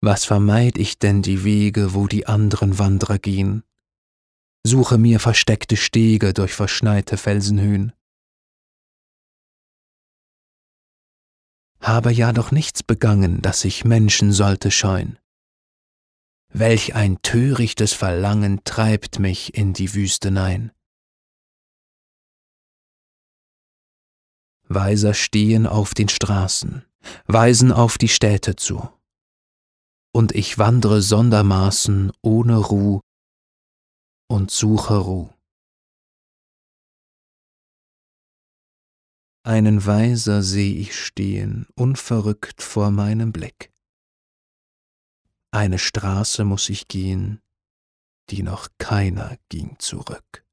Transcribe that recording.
Was vermeid ich denn die Wege, wo die anderen Wanderer gehen? Suche mir versteckte Stege durch verschneite Felsenhöhen. Habe ja doch nichts begangen, dass ich Menschen sollte scheuen. Welch ein törichtes Verlangen treibt mich in die Wüstenein. Weiser stehen auf den Straßen, weisen auf die Städte zu. Und ich wandre sondermaßen ohne Ruh und suche Ruh. Einen Weiser seh ich stehen, unverrückt vor meinem Blick. Eine Straße muss ich gehen, die noch keiner ging zurück.